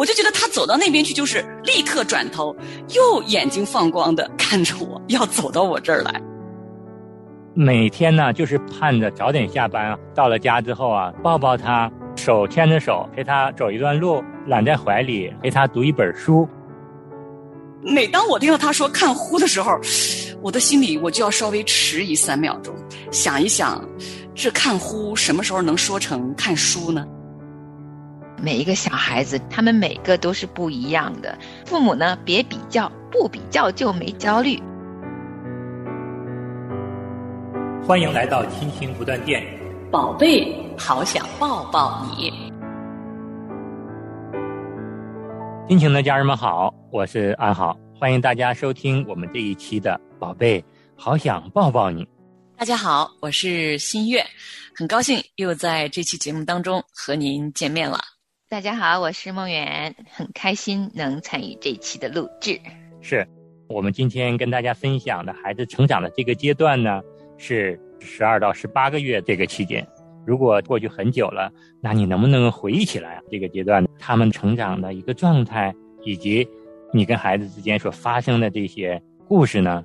我就觉得他走到那边去，就是立刻转头，又眼睛放光的看着我，要走到我这儿来。每天呢，就是盼着早点下班，到了家之后啊，抱抱他，手牵着手陪他走一段路，揽在怀里陪他读一本书。每当我听到他说看呼的时候，我的心里我就要稍微迟疑三秒钟，想一想，这看呼什么时候能说成看书呢？每一个小孩子，他们每个都是不一样的。父母呢，别比较，不比较就没焦虑。欢迎来到亲情不断电，宝贝，好想抱抱你。亲情的家人们好，我是安好，欢迎大家收听我们这一期的《宝贝，好想抱抱你》。大家好，我是新月，很高兴又在这期节目当中和您见面了。大家好，我是梦圆，很开心能参与这期的录制。是我们今天跟大家分享的孩子成长的这个阶段呢，是十二到十八个月这个期间。如果过去很久了，那你能不能回忆起来这个阶段他们成长的一个状态，以及你跟孩子之间所发生的这些故事呢？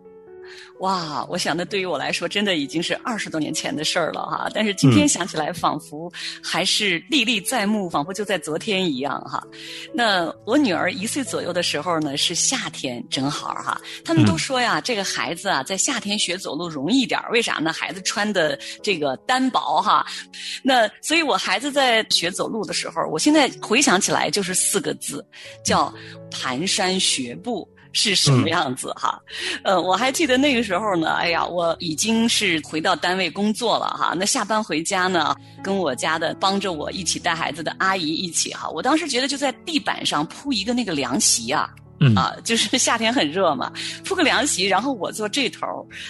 哇，我想那对于我来说，真的已经是二十多年前的事儿了哈。但是今天想起来，仿佛还是历历在目，仿佛就在昨天一样哈。那我女儿一岁左右的时候呢，是夏天，正好哈。他们都说呀，这个孩子啊，在夏天学走路容易点儿为啥呢？孩子穿的这个单薄哈。那所以我孩子在学走路的时候，我现在回想起来就是四个字，叫蹒跚学步。是什么样子哈？呃，我还记得那个时候呢，哎呀，我已经是回到单位工作了哈。那下班回家呢，跟我家的帮着我一起带孩子的阿姨一起哈。我当时觉得就在地板上铺一个那个凉席啊。啊，就是夏天很热嘛，铺个凉席，然后我坐这头，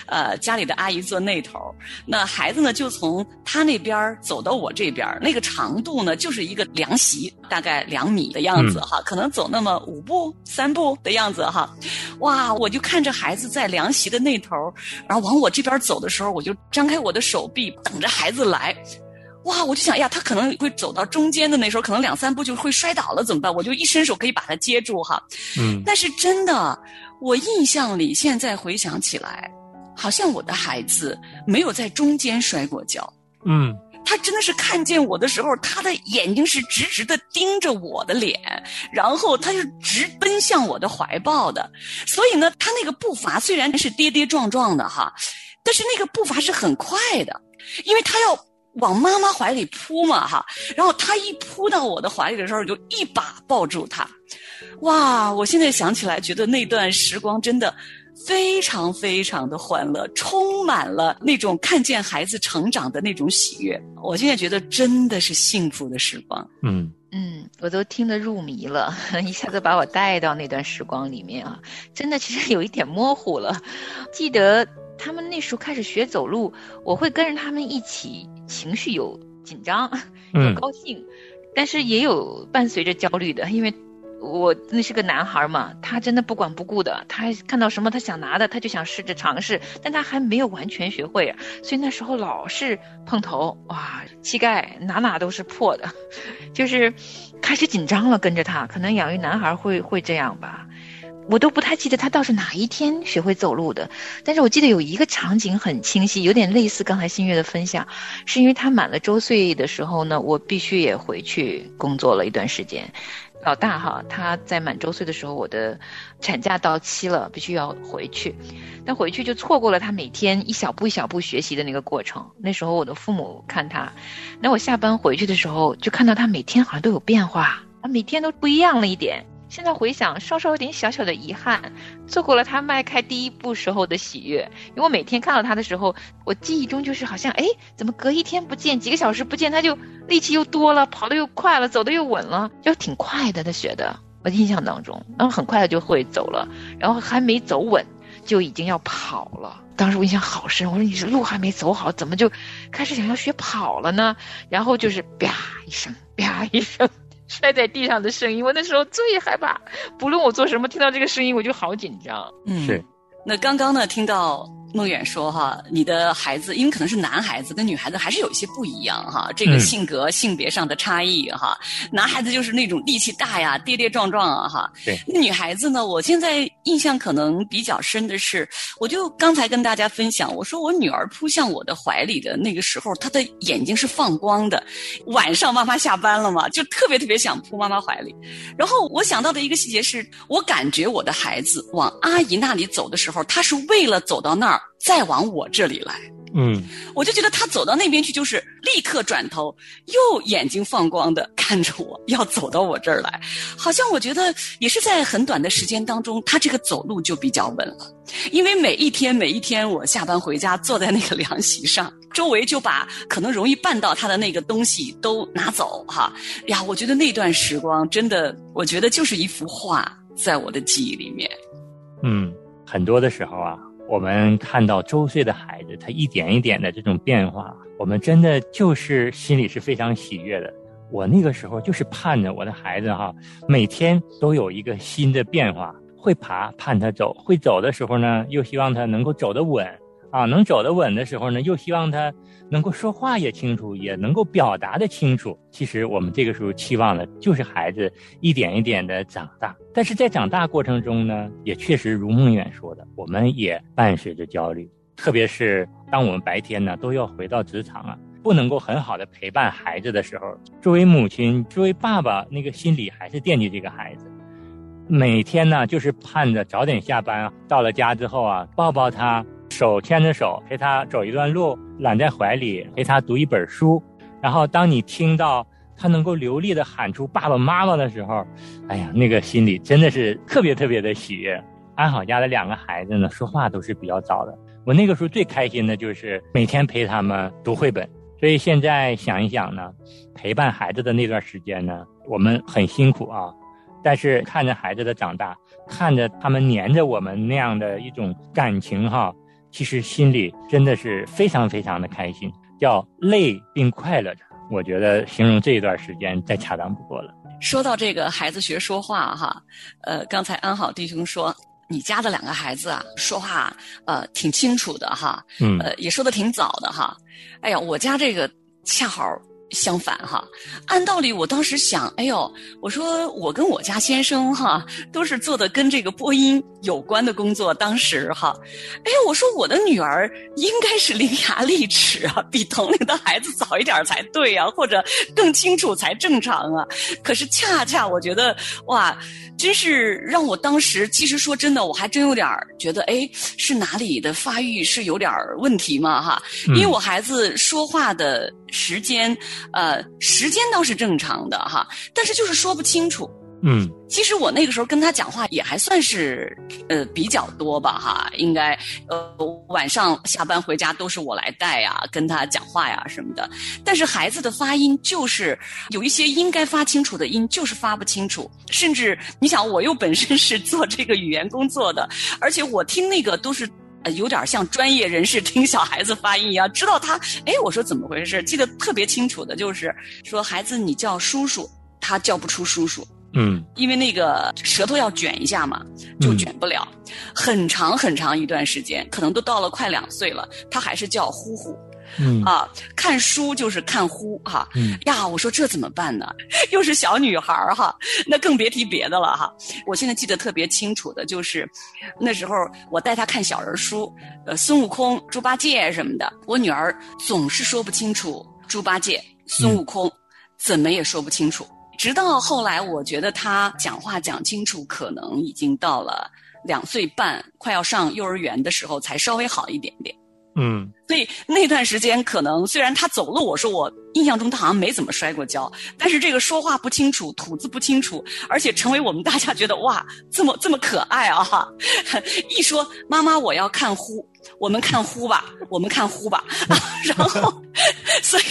呃，家里的阿姨坐那头，那孩子呢就从他那边走到我这边，那个长度呢就是一个凉席，大概两米的样子哈，可能走那么五步、三步的样子哈，哇，我就看着孩子在凉席的那头，然后往我这边走的时候，我就张开我的手臂等着孩子来。哇！我就想呀，他可能会走到中间的那时候，可能两三步就会摔倒了，怎么办？我就一伸手可以把他接住哈。嗯。但是真的，我印象里现在回想起来，好像我的孩子没有在中间摔过跤。嗯。他真的是看见我的时候，他的眼睛是直直的盯着我的脸，然后他是直奔向我的怀抱的。所以呢，他那个步伐虽然是跌跌撞撞的哈，但是那个步伐是很快的，因为他要。往妈妈怀里扑嘛哈，然后他一扑到我的怀里的时候，就一把抱住他。哇！我现在想起来，觉得那段时光真的非常非常的欢乐，充满了那种看见孩子成长的那种喜悦。我现在觉得真的是幸福的时光。嗯嗯，我都听得入迷了，一下子把我带到那段时光里面啊！真的，其实有一点模糊了，记得。他们那时候开始学走路，我会跟着他们一起，情绪有紧张，有高兴，但是也有伴随着焦虑的，因为我那是个男孩嘛，他真的不管不顾的，他看到什么他想拿的，他就想试着尝试，但他还没有完全学会，所以那时候老是碰头，哇，膝盖哪哪都是破的，就是开始紧张了，跟着他，可能养育男孩会会这样吧。我都不太记得他倒是哪一天学会走路的，但是我记得有一个场景很清晰，有点类似刚才新月的分享，是因为他满了周岁的时候呢，我必须也回去工作了一段时间。老大哈，他在满周岁的时候，我的产假到期了，必须要回去，但回去就错过了他每天一小步一小步学习的那个过程。那时候我的父母看他，那我下班回去的时候，就看到他每天好像都有变化，他每天都不一样了一点。现在回想，稍稍有点小小的遗憾，错过了他迈开第一步时候的喜悦。因为我每天看到他的时候，我记忆中就是好像，哎，怎么隔一天不见，几个小时不见，他就力气又多了，跑得又快了，走得又稳了，就挺快的。他学的，我印象当中，然后很快的就会走了，然后还没走稳，就已经要跑了。当时我印象好深，我说你这路还没走好，怎么就开始想要学跑了呢？然后就是啪一声，啪一声。摔在地上的声音，我那时候最害怕。不论我做什么，听到这个声音我就好紧张。嗯，是。那刚刚呢，听到孟远说哈，你的孩子因为可能是男孩子跟女孩子还是有一些不一样哈，这个性格、性别上的差异哈。男孩子就是那种力气大呀，跌跌撞撞啊哈。对。女孩子呢，我现在印象可能比较深的是，我就刚才跟大家分享，我说我女儿扑向我的怀里的那个时候，她的眼睛是放光的。晚上妈妈下班了嘛，就特别特别想扑妈妈怀里。然后我想到的一个细节是，我感觉我的孩子往阿姨那里走的时候，他是为了走到那儿。再往我这里来，嗯，我就觉得他走到那边去，就是立刻转头，又眼睛放光的看着我，要走到我这儿来，好像我觉得也是在很短的时间当中，他这个走路就比较稳了，因为每一天每一天我下班回家坐在那个凉席上，周围就把可能容易绊到他的那个东西都拿走哈，呀，我觉得那段时光真的，我觉得就是一幅画在我的记忆里面，嗯，很多的时候啊。我们看到周岁的孩子，他一点一点的这种变化，我们真的就是心里是非常喜悦的。我那个时候就是盼着我的孩子哈，每天都有一个新的变化，会爬盼他走，会走的时候呢，又希望他能够走得稳。啊，能走得稳的时候呢，又希望他能够说话也清楚，也能够表达的清楚。其实我们这个时候期望的就是孩子一点一点的长大。但是在长大过程中呢，也确实如梦远说的，我们也伴随着焦虑。特别是当我们白天呢都要回到职场啊，不能够很好的陪伴孩子的时候，作为母亲，作为爸爸，那个心里还是惦记这个孩子。每天呢，就是盼着早点下班啊，到了家之后啊，抱抱他。手牵着手陪他走一段路，揽在怀里陪他读一本书，然后当你听到他能够流利的喊出爸爸妈妈的时候，哎呀，那个心里真的是特别特别的喜悦。安好家的两个孩子呢，说话都是比较早的。我那个时候最开心的就是每天陪他们读绘本。所以现在想一想呢，陪伴孩子的那段时间呢，我们很辛苦啊，但是看着孩子的长大，看着他们黏着我们那样的一种感情哈。其实心里真的是非常非常的开心，叫累并快乐着。我觉得形容这一段时间再恰当不过了。说到这个孩子学说话哈，呃，刚才安好弟兄说你家的两个孩子啊，说话呃挺清楚的哈，嗯，呃也说的挺早的哈。哎呀，我家这个恰好。相反哈，按道理我当时想，哎呦，我说我跟我家先生哈都是做的跟这个播音有关的工作，当时哈，哎呦，我说我的女儿应该是伶牙俐齿啊，比同龄的孩子早一点才对呀，或者更清楚才正常啊。可是恰恰我觉得哇，真是让我当时其实说真的，我还真有点觉得，哎，是哪里的发育是有点问题嘛哈？因为我孩子说话的时间。呃，时间倒是正常的哈，但是就是说不清楚。嗯，其实我那个时候跟他讲话也还算是呃比较多吧哈，应该呃晚上下班回家都是我来带呀，跟他讲话呀什么的。但是孩子的发音就是有一些应该发清楚的音就是发不清楚，甚至你想我又本身是做这个语言工作的，而且我听那个都是。有点像专业人士听小孩子发音一样，知道他。哎，我说怎么回事？记得特别清楚的就是说，孩子你叫叔叔，他叫不出叔叔。嗯，因为那个舌头要卷一下嘛，就卷不了。很长很长一段时间，可能都到了快两岁了，他还是叫呼呼。嗯啊，看书就是看呼哈，嗯呀，我说这怎么办呢？又是小女孩儿哈，那更别提别的了哈。我现在记得特别清楚的就是，那时候我带她看小人书，呃，孙悟空、猪八戒什么的，我女儿总是说不清楚猪八戒、孙悟空，怎么也说不清楚。直到后来，我觉得她讲话讲清楚，可能已经到了两岁半，快要上幼儿园的时候，才稍微好一点点。嗯，所以那段时间可能虽然他走路，我说我印象中他好像没怎么摔过跤，但是这个说话不清楚，吐字不清楚，而且成为我们大家觉得哇，这么这么可爱啊！哈，一说妈妈我要看呼，我们看呼吧，我们看呼吧，然后，所以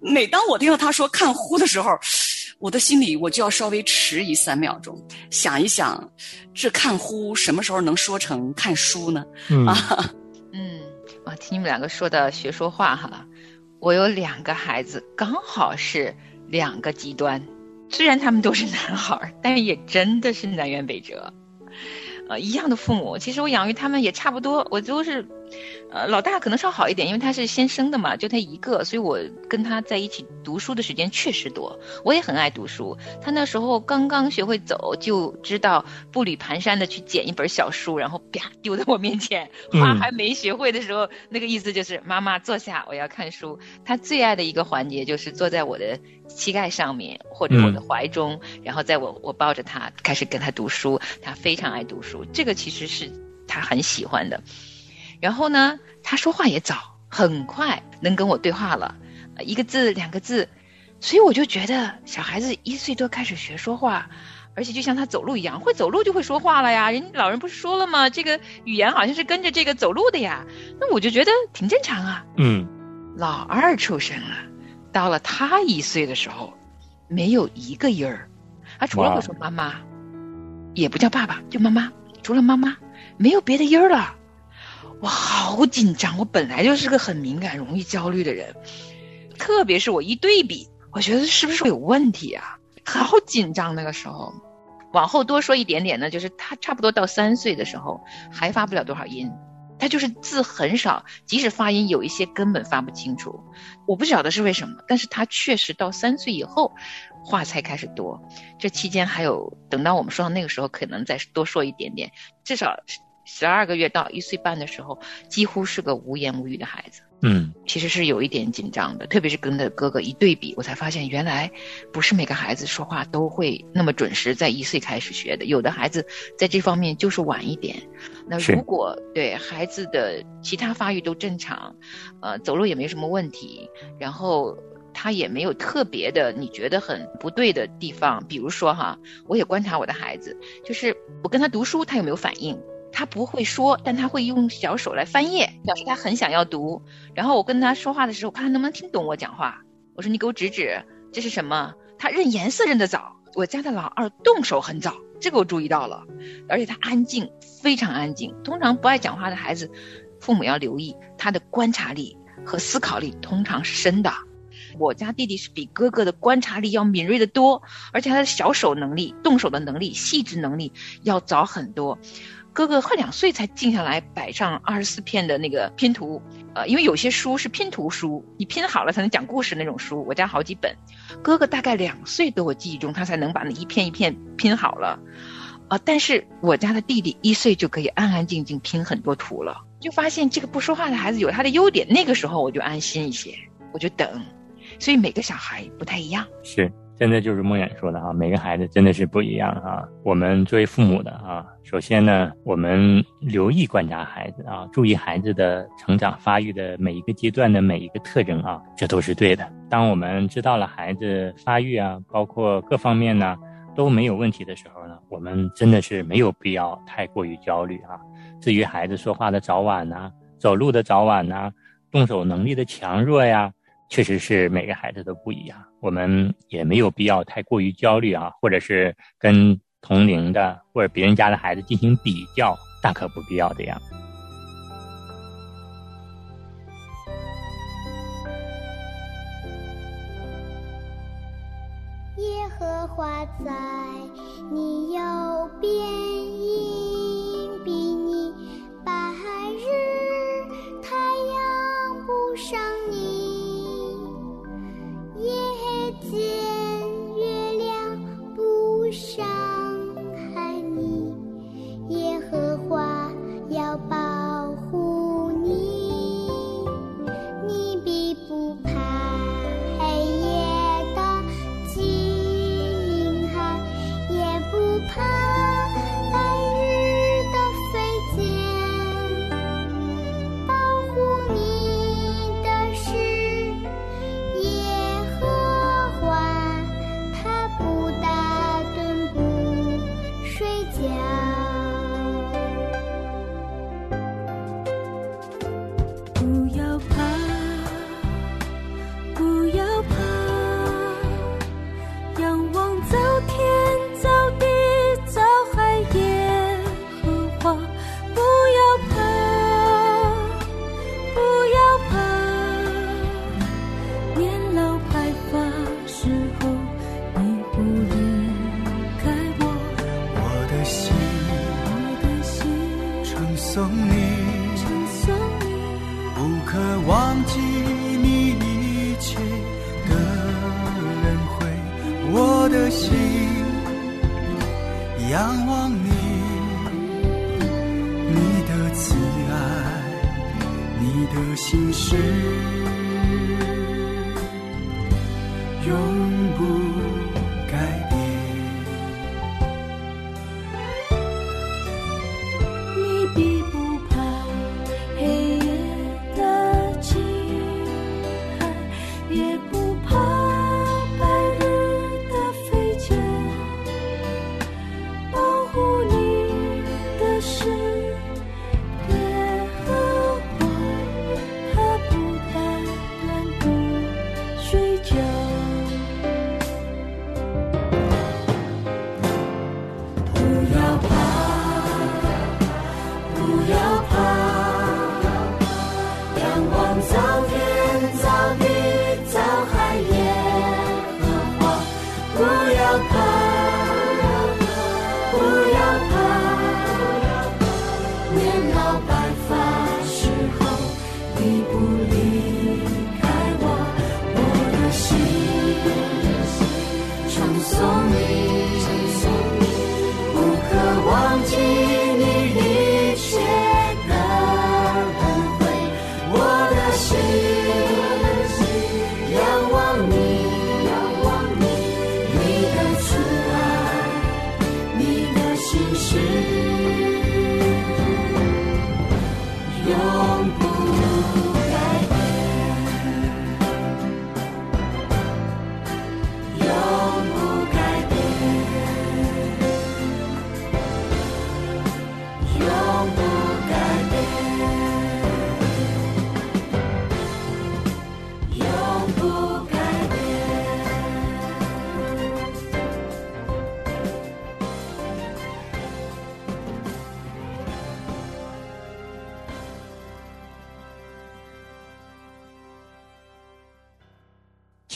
每当我听到他说看呼的时候，我的心里我就要稍微迟疑三秒钟，想一想，这看呼什么时候能说成看书呢？啊。啊，听你们两个说的学说话哈，我有两个孩子，刚好是两个极端。虽然他们都是男孩，但也真的是南辕北辙。呃，一样的父母，其实我养育他们也差不多，我都是呃，老大可能稍好一点，因为他是先生的嘛，就他一个，所以我跟他在一起读书的时间确实多。我也很爱读书。他那时候刚刚学会走，就知道步履蹒跚的去捡一本小书，然后啪丢在我面前。话还没学会的时候，那个意思就是妈妈坐下，我要看书。他最爱的一个环节就是坐在我的膝盖上面或者我的怀中，然后在我我抱着他开始跟他读书。他非常爱读书，这个其实是他很喜欢的。然后呢，他说话也早，很快能跟我对话了，一个字两个字，所以我就觉得小孩子一岁多开始学说话，而且就像他走路一样，会走路就会说话了呀。人家老人不是说了吗？这个语言好像是跟着这个走路的呀。那我就觉得挺正常啊。嗯，老二出生了，到了他一岁的时候，没有一个音儿，他除了会说妈妈，也不叫爸爸，就妈妈，除了妈妈，没有别的音儿了。我好紧张，我本来就是个很敏感、容易焦虑的人，特别是我一对比，我觉得是不是有问题啊？好紧张那个时候。往后多说一点点呢，就是他差不多到三岁的时候，还发不了多少音，他就是字很少，即使发音有一些根本发不清楚。我不晓得是为什么，但是他确实到三岁以后，话才开始多。这期间还有等到我们说到那个时候，可能再多说一点点，至少。十二个月到一岁半的时候，几乎是个无言无语的孩子。嗯，其实是有一点紧张的，特别是跟着哥哥一对比，我才发现原来不是每个孩子说话都会那么准时，在一岁开始学的。有的孩子在这方面就是晚一点。那如果对孩子的其他发育都正常，呃，走路也没什么问题，然后他也没有特别的你觉得很不对的地方，比如说哈，我也观察我的孩子，就是我跟他读书，他有没有反应？他不会说，但他会用小手来翻页，表示他很想要读。然后我跟他说话的时候，看他能不能听懂我讲话。我说：“你给我指指，这是什么？”他认颜色认得早。我家的老二动手很早，这个我注意到了。而且他安静，非常安静。通常不爱讲话的孩子，父母要留意他的观察力和思考力，通常是深的。我家弟弟是比哥哥的观察力要敏锐的多，而且他的小手能力、动手的能力、细致能力要早很多。哥哥快两岁才静下来摆上二十四片的那个拼图，呃，因为有些书是拼图书，你拼好了才能讲故事那种书。我家好几本，哥哥大概两岁多，我记忆中他才能把那一片一片拼好了，啊，但是我家的弟弟一岁就可以安安静静拼很多图了，就发现这个不说话的孩子有他的优点，那个时候我就安心一些，我就等，所以每个小孩不太一样。是。真的就是梦远说的哈，每个孩子真的是不一样哈。我们作为父母的啊，首先呢，我们留意观察孩子啊，注意孩子的成长发育的每一个阶段的每一个特征啊，这都是对的。当我们知道了孩子发育啊，包括各方面呢都没有问题的时候呢，我们真的是没有必要太过于焦虑啊。至于孩子说话的早晚呐，走路的早晚呐，动手能力的强弱呀。确实是每个孩子都不一样，我们也没有必要太过于焦虑啊，或者是跟同龄的或者别人家的孩子进行比较，大可不必要这样。耶和华在你右边，荫庇你，白日太阳不伤你。あ。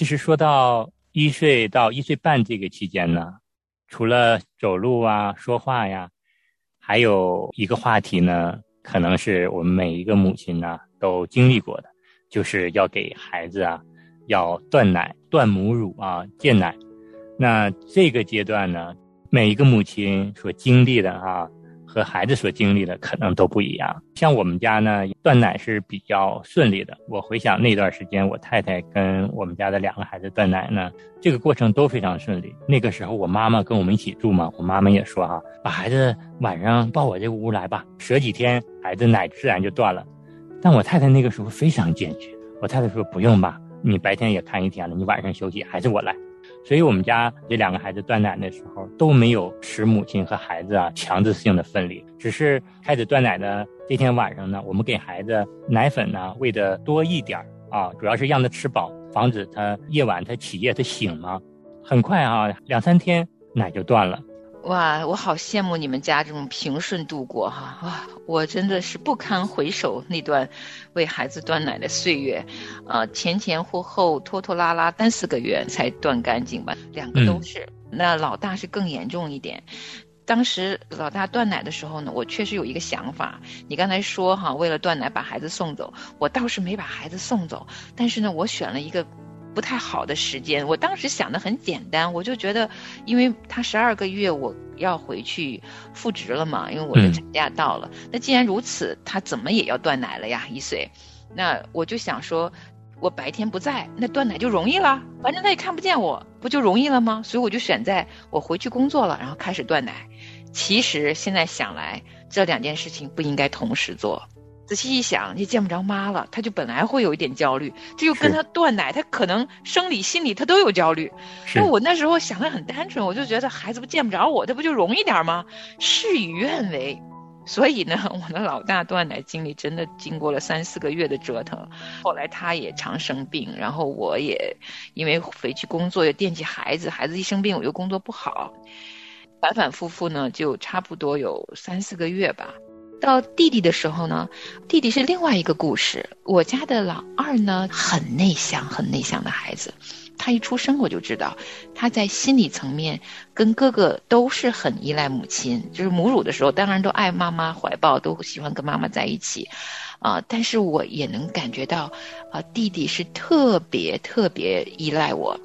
其实说到一岁到一岁半这个期间呢，除了走路啊、说话呀，还有一个话题呢，可能是我们每一个母亲呢都经历过的，就是要给孩子啊要断奶、断母乳啊、戒奶。那这个阶段呢，每一个母亲所经历的啊，和孩子所经历的可能都不一样。像我们家呢，断奶是比较顺利的。我回想那段时间，我太太跟我们家的两个孩子断奶呢，这个过程都非常顺利。那个时候我妈妈跟我们一起住嘛，我妈妈也说哈、把孩子晚上抱我这屋来吧，舍几天，孩子奶自然就断了。但我太太那个时候非常坚决，我太太说不用吧，你白天也看一天了，你晚上休息还是我来。所以我们家这两个孩子断奶的时候都没有使母亲和孩子啊强制性的分离，只是开始断奶的这天晚上呢，我们给孩子奶粉呢喂的多一点啊，主要是让他吃饱，防止他夜晚他起夜他醒嘛。很快啊，两三天奶就断了。哇，我好羡慕你们家这种平顺度过哈！哇，我真的是不堪回首那段为孩子断奶的岁月，呃，前前后后拖拖拉拉三四个月才断干净吧，两个都是。那老大是更严重一点。当时老大断奶的时候呢，我确实有一个想法。你刚才说哈，为了断奶把孩子送走，我倒是没把孩子送走，但是呢，我选了一个不太好的时间。我当时想的很简单，我就觉得，因为他十二个月我要回去复职了嘛，因为我的产假到了。那既然如此，他怎么也要断奶了呀，一岁。那我就想说，我白天不在，那断奶就容易了，反正他也看不见我，不就容易了吗？所以我就选在我回去工作了，然后开始断奶。其实现在想来，这两件事情不应该同时做。仔细一想，也见不着妈了，他就本来会有一点焦虑，这就跟他断奶，他可能生理、心理他都有焦虑。那我那时候想的很单纯，我就觉得孩子不见不着我，这不就容易点吗？事与愿违。所以呢，我的老大断奶经历真的经过了三四个月的折腾，后来他也常生病，然后我也因为回去工作又惦记孩子，孩子一生病我又工作不好，反反复复呢，就差不多有三四个月吧。到弟弟的时候呢，弟弟是另外一个故事。我家的老二呢，很内向，很内向的孩子，他一出生我就知道，他在心理层面跟哥哥都是很依赖母亲，就是母乳的时候，当然都爱妈妈怀抱，都喜欢跟妈妈在一起，啊，但是我也能感觉到，啊，弟弟是特别特别依赖我。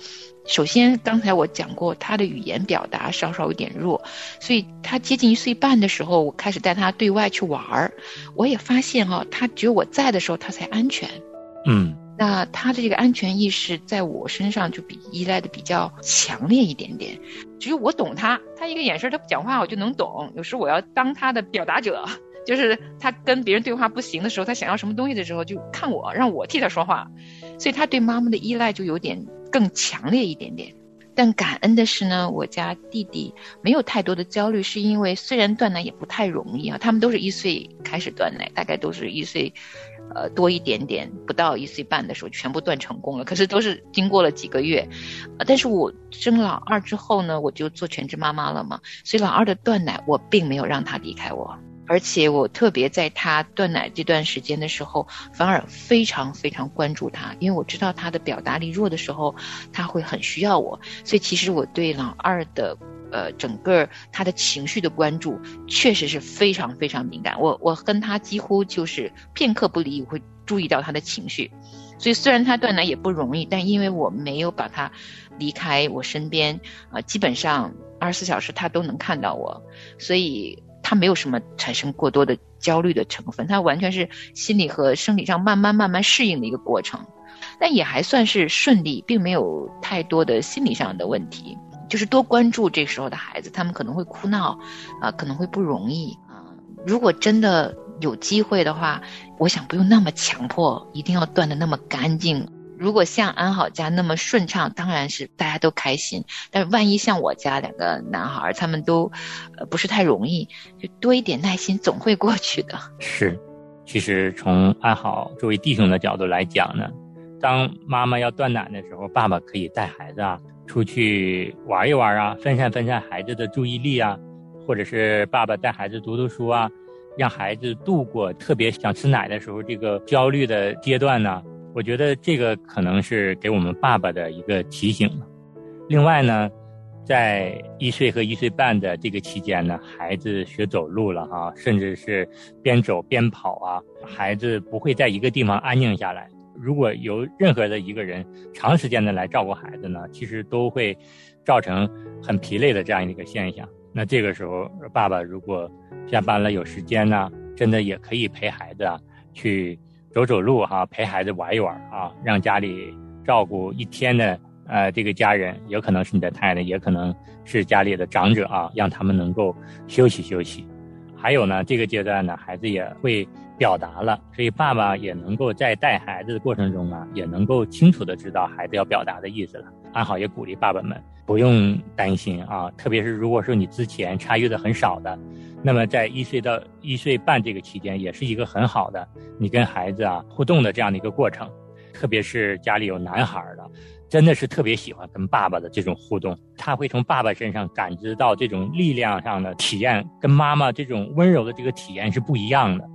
首先，刚才我讲过，他的语言表达稍稍有点弱，所以他接近一岁半的时候，我开始带他对外去玩儿，我也发现哈、他只有我在的时候，他才安全。嗯那他的这个安全意识在我身上就比依赖的比较强烈一点点，只有我懂他，他一个眼神，他不讲话我就能懂。有时候我要当他的表达者，就是他跟别人对话不行的时候，他想要什么东西的时候，就看我，让我替他说话，所以他对妈妈的依赖就有点更强烈一点点。但感恩的是呢，我家弟弟没有太多的焦虑，是因为虽然断奶也不太容易啊，他们都是一岁开始断奶，大概都是一岁，呃多一点点，不到一岁半的时候全部断成功了。可是都是经过了几个月，但是我生老二之后呢，我就做全职妈妈了嘛，所以老二的断奶我并没有让他离开我。而且我特别在他断奶这段时间的时候，反而非常非常关注他，因为我知道他的表达力弱的时候，他会很需要我，所以其实我对老二的呃整个他的情绪的关注，确实是非常非常敏感。我我跟他几乎就是片刻不离，我会注意到他的情绪。所以虽然他断奶也不容易，但因为我没有把他离开我身边，啊、基本上二十四小时他都能看到我，所以他没有什么产生过多的焦虑的成分，他完全是心理和生理上慢慢慢慢适应的一个过程，但也还算是顺利，并没有太多的心理上的问题。就是多关注这时候的孩子，他们可能会哭闹，啊、可能会不容易啊、如果真的有机会的话，我想不用那么强迫，一定要断的那么干净。如果像安好家那么顺畅，当然是大家都开心。但是万一像我家两个男孩，他们都不是太容易，就多一点耐心，总会过去的。是。其实从安好作为弟兄的角度来讲呢，当妈妈要断奶的时候，爸爸可以带孩子啊出去玩一玩啊，分散分散孩子的注意力啊，或者是爸爸带孩子读读书啊，让孩子度过特别想吃奶的时候这个焦虑的阶段呢。我觉得这个可能是给我们爸爸的一个提醒了。另外呢，在一岁和一岁半的这个期间呢，孩子学走路了啊，甚至是边走边跑啊，孩子不会在一个地方安静下来。如果有任何的一个人长时间的来照顾孩子呢，其实都会造成很疲累的这样一个现象。那这个时候，爸爸如果下班了有时间呢，真的也可以陪孩子啊去走走路哈、陪孩子玩一玩啊，让家里照顾一天的呃这个家人，有可能是你的太太，也可能是家里的长者啊，让他们能够休息休息。还有呢，这个阶段呢，孩子也会表达了，所以爸爸也能够在带孩子的过程中啊，也能够清楚的知道孩子要表达的意思了。安好也鼓励爸爸们不用担心啊，特别是如果说你之前参与的很少的，那么在一岁到一岁半这个期间，也是一个很好的你跟孩子啊互动的这样的一个过程。特别是家里有男孩儿的，真的是特别喜欢跟爸爸的这种互动，他会从爸爸身上感知到这种力量上的体验，跟妈妈这种温柔的这个体验是不一样的。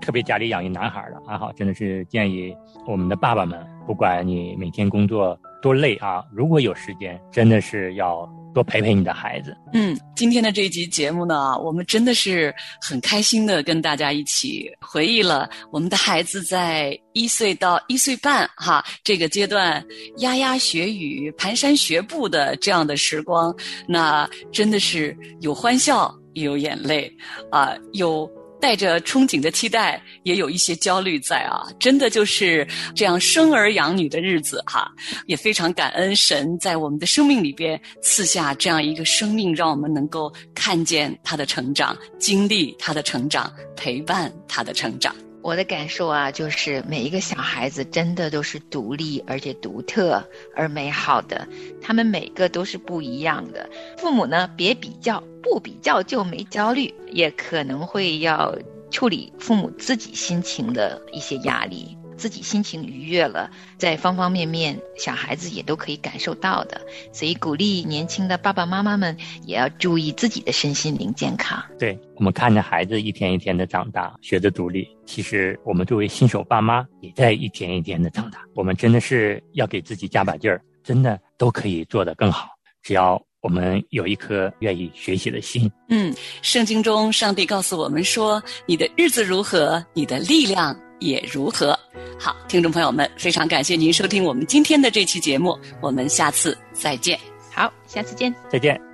特别家里养一男孩儿的，还好真的是建议我们的爸爸们，不管你每天工作多累啊，如果有时间，真的是要多陪陪你的孩子。嗯，今天的这一集节目呢，我们真的是很开心的跟大家一起回忆了我们的孩子在一岁到一岁半哈这个阶段牙牙学语、蹒跚学步的这样的时光，那真的是有欢笑，也有眼泪啊，有。带着憧憬的期待，也有一些焦虑在啊！真的就是这样生儿养女的日子哈，也非常感恩神在我们的生命里边赐下这样一个生命，让我们能够看见他的成长，经历他的成长，陪伴他的成长。我的感受啊，就是每一个小孩子真的都是独立而且独特而美好的，他们每个都是不一样的。父母呢，别比较，不比较就没焦虑，也可能会要处理父母自己心情的一些压力。自己心情愉悦了在方方面面小孩子也都可以感受到的。所以鼓励年轻的爸爸妈妈们也要注意自己的身心灵健康。对我们看着孩子一天一天的长大学着独立其实我们作为新手爸妈也在一天一天的长大。我们真的是要给自己加把劲儿真的都可以做得更好只要我们有一颗愿意学习的心。嗯圣经中上帝告诉我们说你的日子如何你的力量也如何？好听众朋友们非常感谢您收听我们今天的这期节目我们下次再见。好下次见。再见。